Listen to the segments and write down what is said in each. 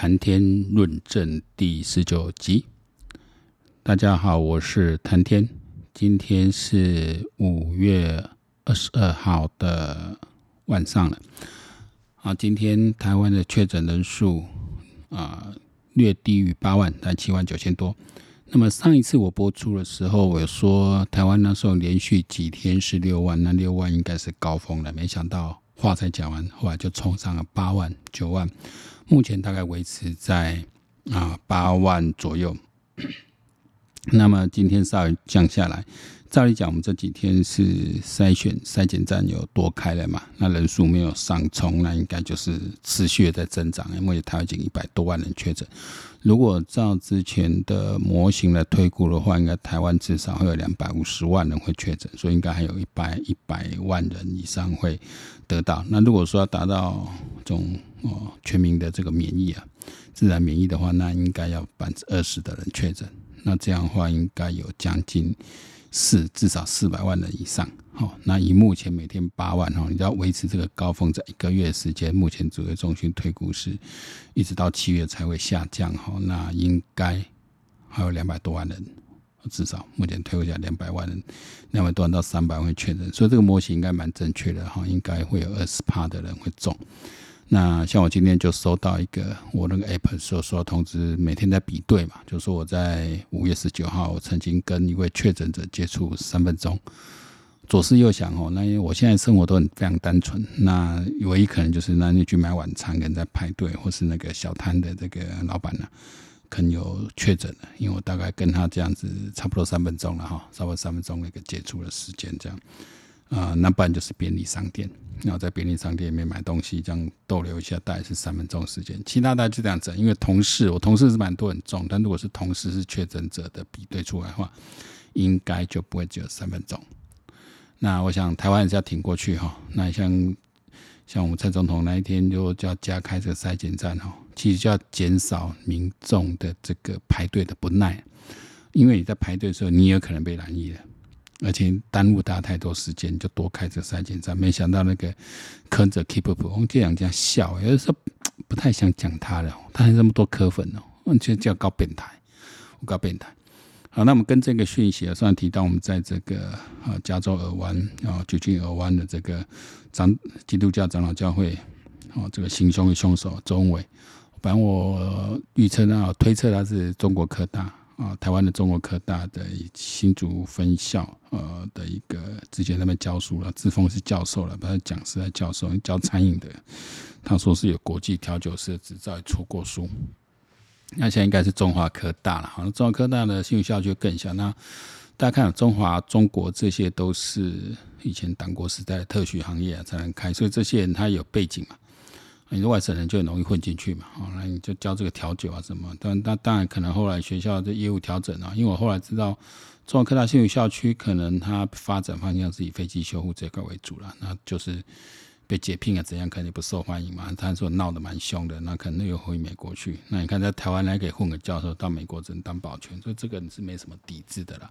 谈天论证第十九集。大家好，我是谈天。今天是五月二十二号的晚上了。啊，今天台湾的确诊人数啊略低于八万，但七万九千多。那么上一次我播出的时候，我说台湾那时候连续几天是六万，那六万应该是高峰了。没想到话才讲完，后来就冲上了八万、九万，目前大概维持在啊八万左右。那么今天稍微降下来。照理讲，我们这几天是筛选筛检站有多开了嘛？那人数没有上冲，那应该就是持续的在增长。因为台湾已经一百多万人确诊，如果照之前的模型来推估的话，应该台湾至少会有两百五十万人会确诊，所以应该还有一百一百万人以上会得到。那如果说要达到这种哦全民的这个免疫啊，自然免疫的话，那应该要百分之二十的人确诊，那这样的话应该有将近。四至少四百万人以上，好，那以目前每天八万哈，你要维持这个高峰在一个月时间，目前主要中心推估是，一直到七月才会下降哈，那应该还有两百多万人，至少目前推估下两百万人，两百多万到三百万确诊，所以这个模型应该蛮正确的哈，应该会有二十趴的人会中。那像我今天就收到一个我那个 app 所说通知，每天在比对嘛，就说我在五月十九号我曾经跟一位确诊者接触三分钟，左思右想哦，那因为我现在生活都很非常单纯，那唯一可能就是那你去买晚餐，跟在排队，或是那个小摊的这个老板呢，可能有确诊了，因为我大概跟他这样子差不多三分钟了哈，差不多三分钟的一个接触的时间这样。啊、那不然就是便利商店，然后在便利商店里面买东西，这样逗留一下，大概是三分钟时间。其他大概就这样子，因为同事，我同事是蛮多很重，但如果是同事是确诊者的比对出来的话，应该就不会只有三分钟。那我想台湾也是要挺过去哈。那像像我们蔡总统那一天就叫加开这个筛检站哈，其实就要减少民众的这个排队的不耐，因为你在排队的时候，你也可能被染疫了。而且耽误大家太多时间，就多开这个筛检站。没想到那个坑者 keep up，我们这样这样笑，有的时候不太想讲他了。他还这么多柯粉哦，我觉得叫搞变态，我搞变态。好，那我们跟这个讯息啊，虽然提到我们在这个啊加州尔湾啊旧金尔湾的这个长基督教长老教会啊这个行凶的凶手周伟，反正我预测呢，推测他是中国科大。啊，台湾的中国科大的新竹分校，呃的一个之前在那边教书了，自封是教授了，不是讲师还教授，教餐饮的。他说是有国际调酒师的执照，出过书。那现在应该是中华科大了，好像中华科大的新竹校区更小。那大家看，中华、中国这些都是以前党国时代的特许行业啊才能开，所以这些人他有背景嘛。你是外省人就很容易混进去嘛，哦，那你就教这个调酒啊什么，但那当然可能后来学校的业务调整啊，因为我后来知道中国科大新竹校区可能它发展方向是以飞机修护这块为主了，那就是被解聘啊怎样，肯定不受欢迎嘛。他说闹得蛮凶的，那可能又回美国去。那你看在台湾来给混个教授，到美国只能当保全，所以这个你是没什么抵制的啦。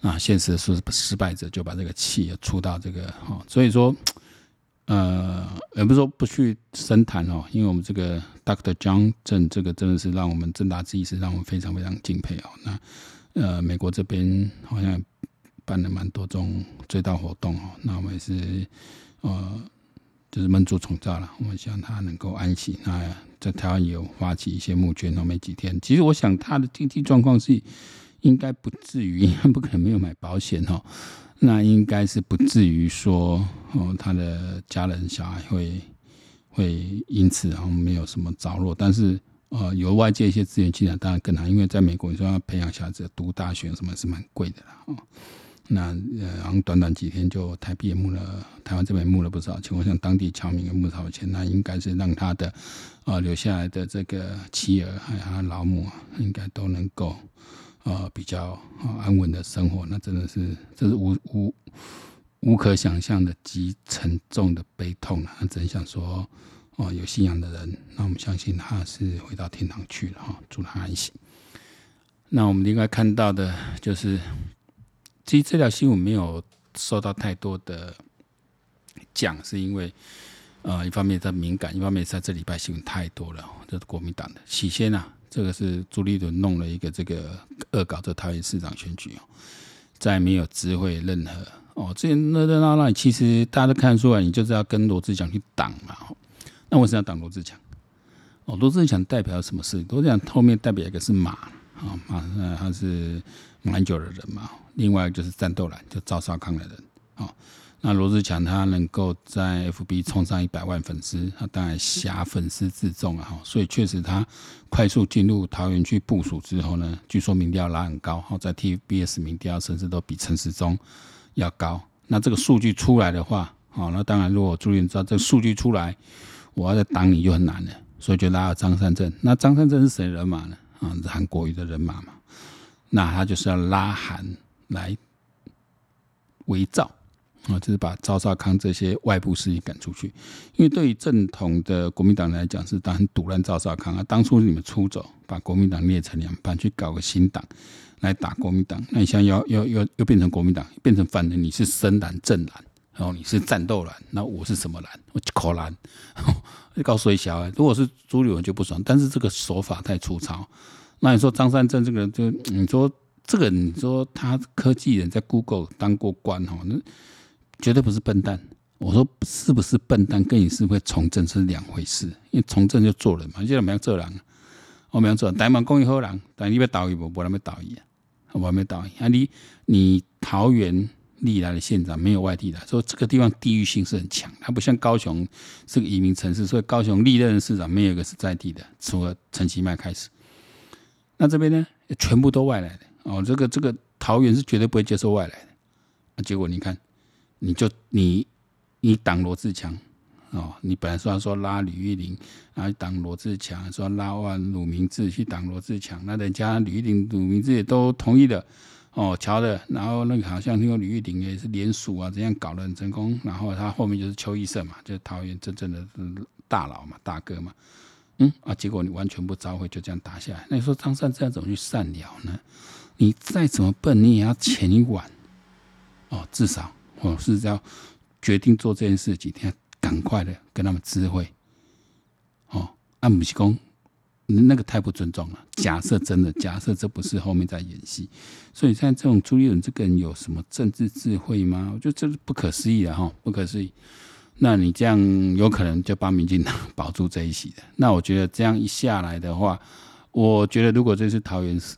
啊，现实是失败者就把这个气出到这个哈，所以说。呃，也不是说不去深谈哦，因为我们这个 Doctor John 郑这个真的是让我们正大之意是让我们非常非常敬佩哦。那呃，美国这边好像办了蛮多种追悼活动哦，那我们也是呃，就是闷猪宠召了，我们希望他能够安息。那在台湾也有发起一些募捐哦，没几天，其实我想他的经济状况是应该不至于，应该不可能没有买保险哦。那应该是不至于说哦，他的家人小孩会会因此然后没有什么着落，但是呃，有外界一些资源进来，当然更好，因为在美国你说要培养小孩子读大学什么是蛮贵的啦哦。那呃，然后短短几天就台币也募了，台湾这边募了不少钱，我想当地侨民也募少钱，那应该是让他的呃留下来的这个妻儿还有他老母应该都能够。呃，比较安稳的生活，那真的是这是无无无可想象的极沉重的悲痛啊！真想说，哦、有信仰的人，那我们相信他是回到天堂去了哈，祝他安息。那我们另外看到的就是，其实这条新闻没有受到太多的讲，是因为呃，一方面在敏感，一方面在这礼拜新闻太多了。这是国民党的起先啊，这个是朱立伦弄了一个这个恶搞这桃园市长选举哦，在没有知会任何哦，这热热闹闹，其实大家都看出来，你就是要跟罗志祥去挡嘛。那为什么要挡罗志祥？哦，罗志祥代表什么事？罗志祥后面代表一个是马啊，马，呃，他是马英九的人嘛。另外就是战斗蓝，就赵少康的人啊。那罗志强他能够在 FB 冲上一百万粉丝，他当然挟粉丝自重啊，所以确实他快速进入桃园区部署之后呢，据说民调拉很高，在 TVBS 民调甚至都比陈时中要高。那这个数据出来的话，好，那当然如果朱立伦知道这个数据出来，我要再挡你就很难了，所以就拉了张善政。那张善政是谁人马呢？啊，是韩国瑜的人马嘛。那他就是要拉韩来围赵。啊，就是把赵少康这些外部势力赶出去，因为对于正统的国民党来讲，是当然堵拦赵少康啊。当初你们出走，把国民党裂成两半，去搞个新党来打国民党，那你现在要要要又变成国民党，变成反人你是深蓝正蓝，然后你是战斗蓝，那我是什么蓝？我就口蓝，就告诉一下，如果是朱立文就不爽，但是这个手法太粗糙。那你说张三正这个人，就你说这个，你说他科技人在 Google 当过官哈，那。绝对不是笨蛋，我说是不是笨蛋，跟你是不是从政是两回事。因为从政就做人嘛，现在我们要做人，我们要做人。台湾公益好人，但你要倒一我，不然没倒一，我还没倒一。啊，你你桃园历来的县长没有外地的，说这个地方地域性是很强，它不像高雄是个移民城市，所以高雄历任市长没有一个是在地的，除了陈其迈开始。那这边呢，全部都外来的哦，这个这个桃园是绝对不会接受外来的。啊，结果你看。你就你你挡罗志强哦，你本来说要说拉吕玉玲，然后挡罗志强，说拉完鲁明志去挡罗志强，那人家吕玉玲、鲁明志也都同意的哦，瞧的，然后那个好像听说吕玉玲也是联署啊，这样搞得很成功，然后他后面就是邱奕胜嘛，就是桃园真正的大佬嘛，大哥嘛，嗯啊，结果你完全不召回，就这样打下来，那你说张善政怎么去善了呢？你再怎么笨，你也要前一晚哦，至少。哦，是要决定做这件事几天，赶快的跟他们知会。哦，按不是讲，那个太不尊重了。假设真的，假设这不是后面在演戏，所以像这种朱立伦这个人有什么政治智慧吗？我觉得这是不可思议的哈，不可思议。那你这样有可能就帮民进党 保住这一席的。那我觉得这样一下来的话，我觉得如果这是桃园市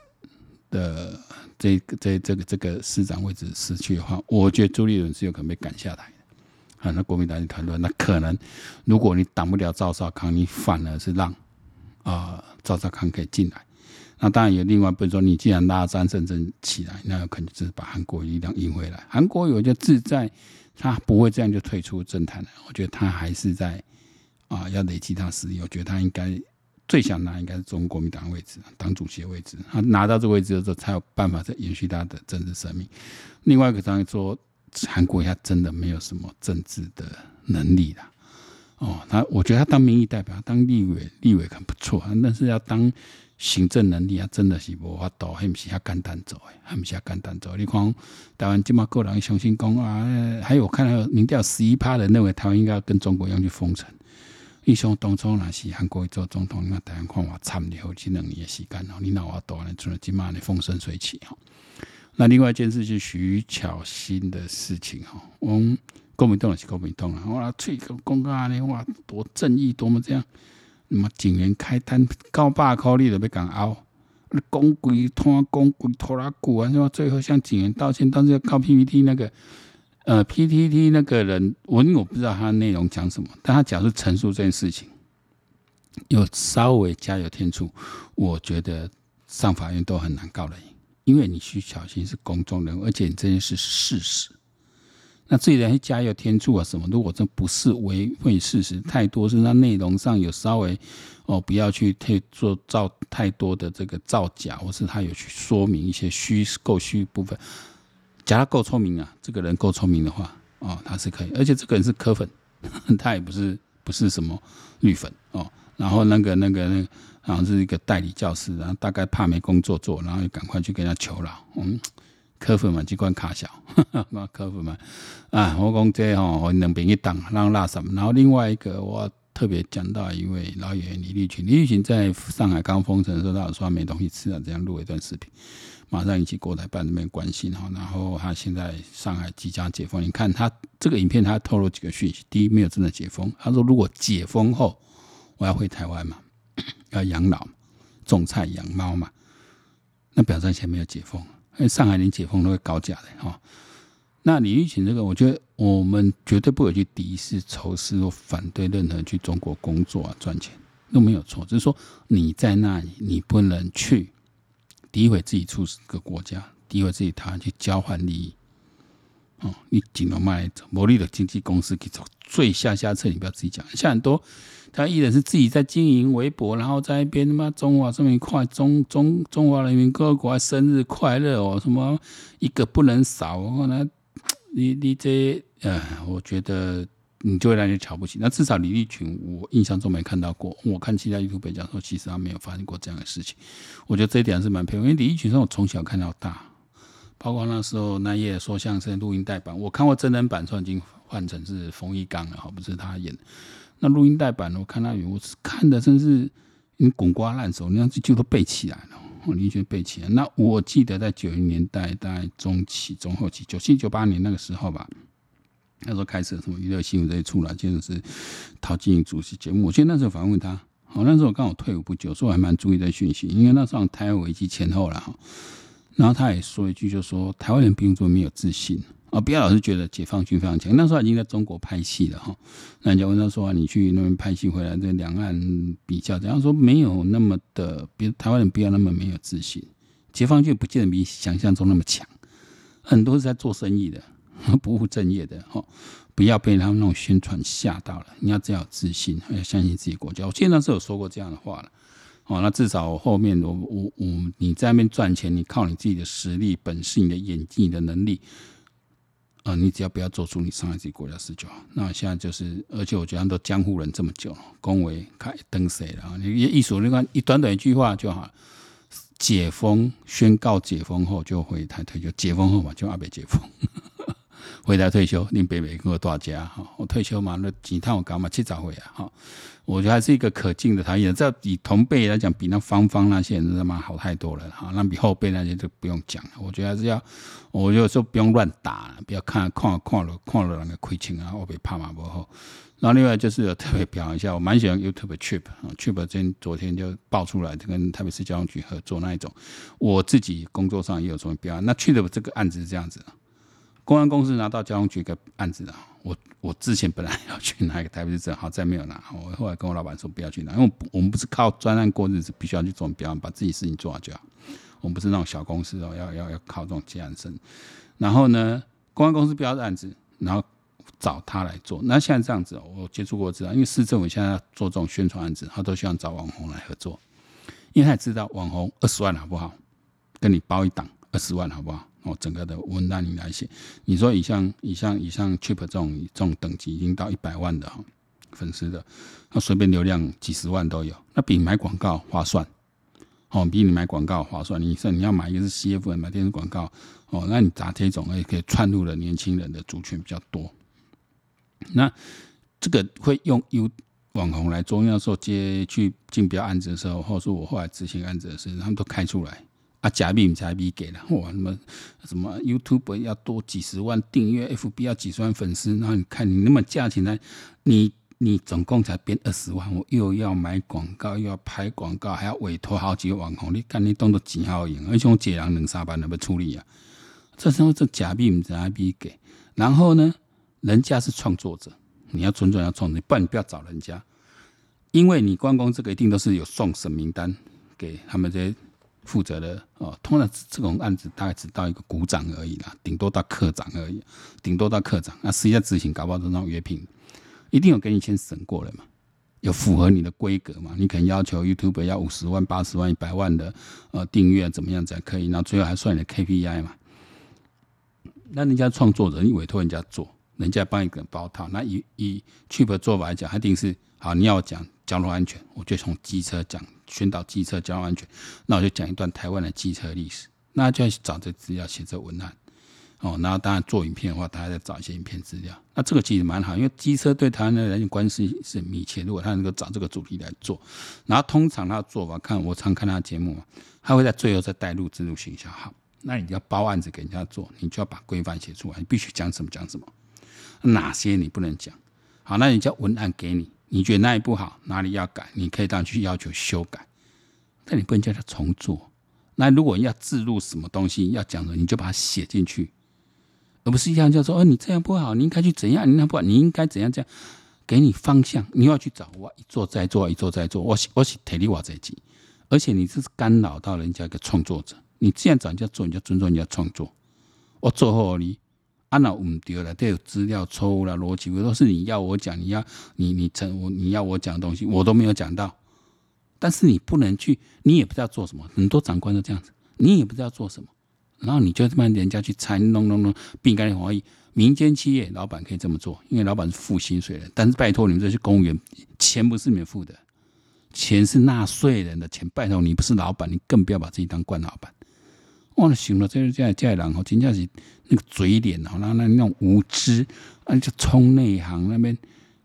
的。这个这这个这个市长位置失去的话，我觉得朱立伦是有可能被赶下来的。啊，那国民党的团队，那可能如果你挡不了赵少康，你反而是让啊赵少康可以进来。那当然有另外，比如说你既然拉张善政起来，那有可能就是把韩国瑜力量赢回来。韩国瑜就自在，他不会这样就退出政坛了。我觉得他还是在啊要累积他实力。我觉得他应该。最想拿应该是中国国民党位置，党主席的位置。他拿到这位置的时候，才有办法再延续他的政治生命。另外一个，当然说韩国他真的没有什么政治的能力啦。哦，他我觉得他当民意代表、当立委，立委很不错，但是要当行政能力，啊真的是无法度，还不是他简单做，还不是他简单做。你看台湾这么个人相信讲啊，还有我看到民调十一趴的认为台湾应该要跟中国一样去封城。你想当初那是韩国做总统，那台湾看我参了好几两年的时间哦，你那我多呢，除了今嘛的风生水起哈。那另外一件事是徐巧芯的事情哈，我们国民党也是国民党啊，哇，吹个公告呢，哇，多正义，多么这样，那么警员开单高百块你都要讲拗，讲鬼拖讲鬼拖拉古啊，是吧？最后向警员道歉，但是要靠 PPT 那个。呃，PTT 那个人，我因为我不知道他内容讲什么，但他假如陈述这件事情，有稍微加油添醋，我觉得上法院都很难告人，因为你需小心是公众人物，而且你这件事是事实。那至于人加油添醋啊什么，如果这不是违背事实，太多是他内容上有稍微哦，不要去太做造太多的这个造假，或是他有去说明一些虚构虚部分。假如够聪明啊，这个人够聪明的话，哦，他是可以，而且这个人是科粉，他也不是不是什么绿粉哦。然后那个那个那个，好像是一个代理教师，然后大概怕没工作做，然后就赶快去跟他求饶。嗯，科粉嘛，机关卡小，那科粉嘛，啊，我讲这吼，我两边一挡，让拉什么？然后另外一个，我特别讲到一位老演员李立群，李立群在上海刚封城的时候，他有说他没东西吃啊，这样录一段视频，马上引起国台办那边关心哈。然后他现在上海即将解封，你看他这个影片，他透露几个讯息：第一，没有真的解封，他说如果解封后，我要回台湾嘛，要养老，种菜养猫嘛，那表示前没有解封。因为，上海连解封都会搞假的哈。那李玉琴这个，我觉得我们绝对不会去敌视、仇视或反对任何人去中国工作啊、赚钱都没有错。只是说你在那里，你不能去诋毁自己出生的国家，诋毁自己台湾去交换利益。哦，你尽量卖牟利的经纪公司去走最下下策，你不要自己讲。像很多他艺人是自己在经营微博，然后在那边他妈中华这么一块中中中华人民共和国生日快乐哦，什么一个不能少哦，那你你这呃，我觉得你就会让人瞧不起。那至少李立群，我印象中没看到过。我看其他 YouTube 讲说，其实他没有发生过这样的事情。我觉得这一点是蛮佩服，因为李立群是我从小看到大。包括那时候那夜说相声录音带版，我看过真人版，说已经换成是冯一刚了哈，不是他演。那录音带版我看他演，我是看的真是你滚瓜烂熟，你看这就都背起来了，我宁愿背起来。那我记得在九零年代，大概中期、中后期，九七九八年那个时候吧，那时候开始什么娱乐新闻这些出来，就是陶晶莹主持节目。我记得那时候访问他，好，那时候刚好退伍不久，所以我还蛮注意这讯息，因为那时候台湾危机前后了哈。然后他也说一句，就说台湾人并不没有自信啊，不要老是觉得解放军非常强。那时候已经在中国拍戏了哈，那人家问他说：“你去那边拍戏回来，这两岸比较，怎样说没有那么的，比台湾人不要那么没有自信，解放军不见得比想象中那么强，很多是在做生意的，不务正业的哈，不要被他们那种宣传吓到了，你要只要有自信，要相信自己国家。我记得那时候有说过这样的话了。”哦，那至少后面我我我你在那边赚钱，你靠你自己的实力、本事、你的演技、你的能力，啊、你只要不要做出你伤害自己国家事就好。那现在就是，而且我觉得都江湖人这么久，恭维开登谁了？你一说那个一短短一句话就好。解封宣告解封后就回台退休，解封后嘛就阿北解封。回台退休，恁爸爸跟我大家哈，我退休嘛，那几趟我搞嘛七早回啊哈，我觉得还是一个可敬的台艺人。这以同辈来讲，比那芳芳那些人他妈好太多了哈。那比后辈那些就不用讲了。我觉得还是要，我就说不用乱打，不要看看看了看了人的亏情啊，我被怕嘛不好。然后另外就是特别表扬一下，我蛮喜欢 YouTube Trip 啊，Trip 今昨天就爆出来，跟台北市交通局合作那一种，我自己工作上也有什么表扬。那 Trip 这个案子是这样子。公安公司拿到交通局一个案子啊，我我之前本来要去拿一个台北市政，好再没有拿。我后来跟我老板说不要去拿，因为我们不是靠专案过日子，必须要去做标，把自己事情做好就好。我们不是那种小公司哦，要要要靠这种接案生。然后呢，公安公司标的案子，然后找他来做。那现在这样子，我接触过知道，因为市政府现在要做这种宣传案子，他都希望找网红来合作，因为他也知道网红二十万好不好，跟你包一档二十万好不好？哦，整个的文案你来写，你说以像以像以像 Chip 这种这种等级已经到一百万的哈粉丝的，那随便流量几十万都有，那比买广告划算，哦，比你买广告划算。你说你要买一个是 CF 买电视广告，哦，那你砸这种也可以串入了年轻人的族群比较多。那这个会用 U 网红来做，那时候接去竞标案子的时候，或者说我后来执行案子的时候，他们都开出来。啊，假币才币给了哇！那么什么 YouTube 要多几十万订阅，FB 要几十万粉丝，然后你看你那么价钱呢？你你总共才编二十万，我又要买广告，又要拍广告，还要委托好几个网红，你看你动作几好用，而且我解人两三班怎么处理啊？这时候这假币才币给，然后呢，人家是创作者，你要尊重要创作，不然你不要找人家，因为你关公这个一定都是有送审名单给他们这些。负责的哦，通常这种案子大概只到一个股长而已啦，顶多到科长而已，顶多到科长。那实际上执行搞不好都那种约聘，一定有给你先审过了嘛，有符合你的规格嘛？你可能要求 YouTube 要五十万、八十万、一百万的呃订阅怎么样才可以？然后最后还算你的 KPI 嘛？那人家创作者，你委托人家做，人家帮一个包套。那以以 Cheap 的做法来讲，一定是好。你要讲交通安全，我就从机车讲。宣导机车交通安全，那我就讲一段台湾的机车历史。那就要找这资料，写这文案。哦，然后当然做影片的话，大家在找一些影片资料。那这个其实蛮好，因为机车对台湾的人关系是密切。如果他能够找这个主题来做，然后通常他的做法，看我常看他节目嘛，他会在最后再带入置入行销。好，那你要包案子给人家做，你就要把规范写出来，你必须讲什么讲什么，哪些你不能讲。好，那人家文案给你，你觉得哪里不好，哪里要改，你可以当去要求修改，但你不能叫他重做。那如果要置入什么东西要讲的，你就把它写进去。而不是一样，就说哦，你这样不好，你应该去怎样？你那不好，你应该怎样？这样给你方向，你要去找我一做再做，一做再做。我是我是体力我这集，而且你这是干扰到人家一个创作者。你既然找人家做，你就尊重人家创作。我做好你，按照唔对了，这有资料错误了，逻辑都是你要我讲，你要你你成我你要我讲的东西，我都没有讲到。但是你不能去，你也不知道做什么。很多长官都这样子，你也不知道做什么。然后你就这么人家去猜弄弄弄，并干怀疑民间企业老板可以这么做，因为老板是付薪水的。但是拜托你们这些公务员，钱不是你们付的，钱是纳税人的钱。拜托你不是老板，你更不要把自己当官老板。哇，行了，这这这这人哦，真正是那个嘴脸哦，然后那那种无知，啊，就冲内行那边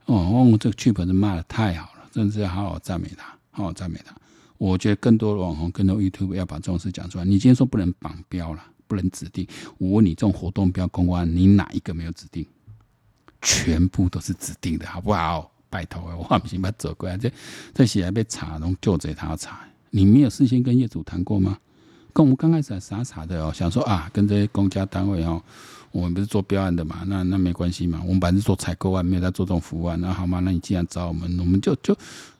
哦，哦，这个剧本是骂的太好了，真是要好好赞美他，好好赞美他。我觉得更多的网红、更多 YouTube 要把这种事讲出来。你今天说不能绑标了，不能指定。我问你，这种活动标公关，你哪一个没有指定？全部都是指定的，好不好？拜托，我不行，把走过来。这这些还被查，拢就这他要查。你没有事先跟业主谈过吗？跟我们刚开始还傻傻的哦，想说啊，跟这些公家单位哦，我们不是做标案的嘛，那那没关系嘛。我们本来是做采购案，没有在做这种服务案。那好嘛，那你既然找我们，我们就就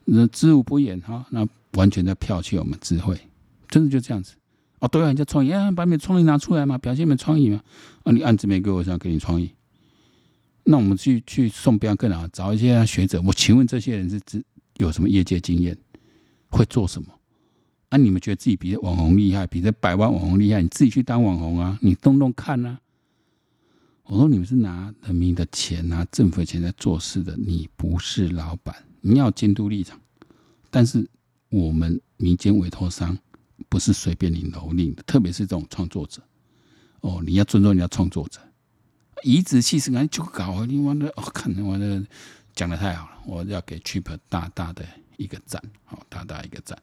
那知无不言哈。那完全在剽窃我们智慧，真的就这样子哦。对啊，人家创意，把你的创意拿出来嘛，表现你的创意嘛。啊，你案子没给我，想给你创意，那我们去去送标更好，找一些学者。我请问这些人是指有什么业界经验，会做什么？啊，你们觉得自己比网红厉害，比这百万网红厉害，你自己去当网红啊，你动动看啊。我说你们是拿人民的钱、拿政府的钱在做事的，你不是老板，你要监督立场，但是。我们民间委托商不是随便你蹂躏的，特别是这种创作者哦，你要尊重人家创作者。颐指气使，就搞你完了，我看完了讲的太好了，我要给 Cheap 大大的一个赞，好，大大一个赞。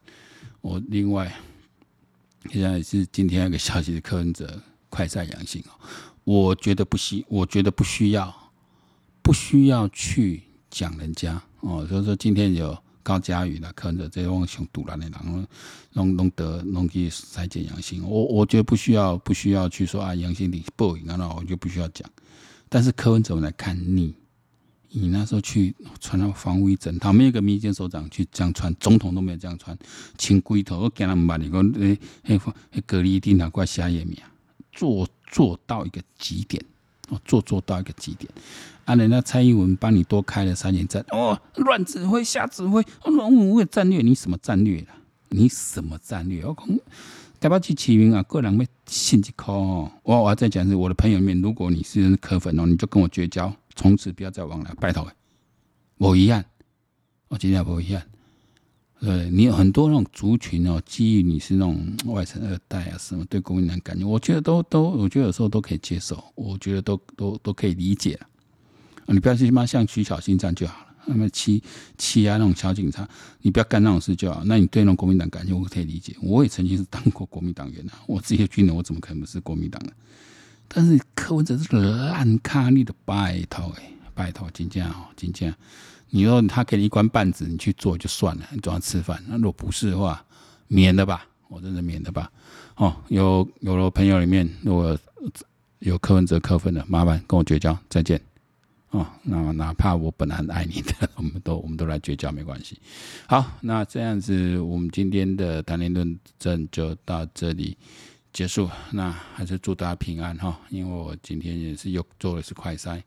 我另外现在是今天那个消息的柯文哲快筛阳性哦，我觉得不需，我觉得不需要，不需要去讲人家哦，所以说今天有。高嘉瑜啦，可能这种想赌烂的人，弄弄得弄去筛检阳性，我我觉得不需要不需要去说啊阳性你报应，那我就不需要讲。但是柯文哲来看你，你那时候去穿那防护衣整套，没有一个民间首长去这样穿，总统都没有这样穿，请龟头我跟他们把你讲，诶诶诶，隔离一定要怪瞎眼命，做做到一个极点。哦，做做到一个极点，啊，人家蔡英文帮你多开了三年战，哦，乱指挥、瞎指挥，哦，乱为战略，你什么战略了？你什么战略？我讲，台北市市民啊，个人要信一口哦。我我要再讲是，我的朋友里面，如果你是柯粉哦，你就跟我绝交，从此不要再往来，拜托。我一样，我今天不一样。呃，你有很多那种族群哦，基于你是那种外省二代啊，什么对国民党感觉，我觉得都都，我觉得有时候都可以接受，我觉得都都都可以理解。你不要去妈像徐小新这样就好了，那么欺欺压那种小警察，你不要干那种事就好。那你对那种国民党感觉，我可以理解。我也曾经是当过国民党员啊，我自己的军人，我怎么可能不是国民党的？但是柯文哲是烂咖，你的拜托哎，拜托，真正哦，真正。你说他给你一官半职，你去做就算了，你总要吃饭。那如果不是的话，免了吧，我真的免了吧。哦，有有了朋友里面，如果有柯文哲柯粉的，麻烦跟我绝交，再见。哦，那哪怕我本来很爱你的，我们都我们都来绝交没关系。好，那这样子，我们今天的谈天论政就到这里结束。那还是祝大家平安哈，因为我今天也是又做的是快筛，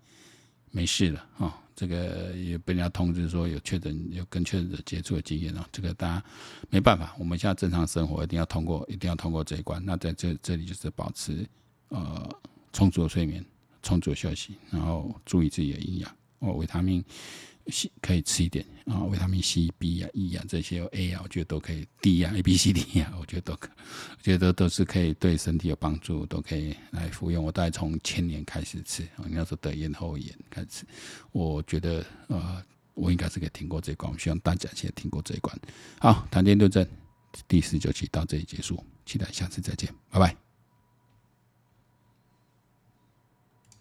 没事了哈。这个也被人家通知说有确诊，有跟确诊者接触的经验哦。这个大家没办法，我们现在正常生活一定要通过，一定要通过这一关。那在这这里就是保持呃充足的睡眠、充足的休息，然后注意自己的营养哦，维他命可以吃一点啊，维他命 C、B 啊、E 啊这些 A 啊，我觉得都可以。D 啊、A、B、C、D 啊，我觉得都可，我觉得都是可以对身体有帮助，都可以来服用。我大概从前年开始吃，你要说得咽喉炎开始，我觉得呃，我应该是可以挺过这一关。我希望大家先挺过这一关。好，谈天论政第十九期到这里结束，期待下次再见，拜拜。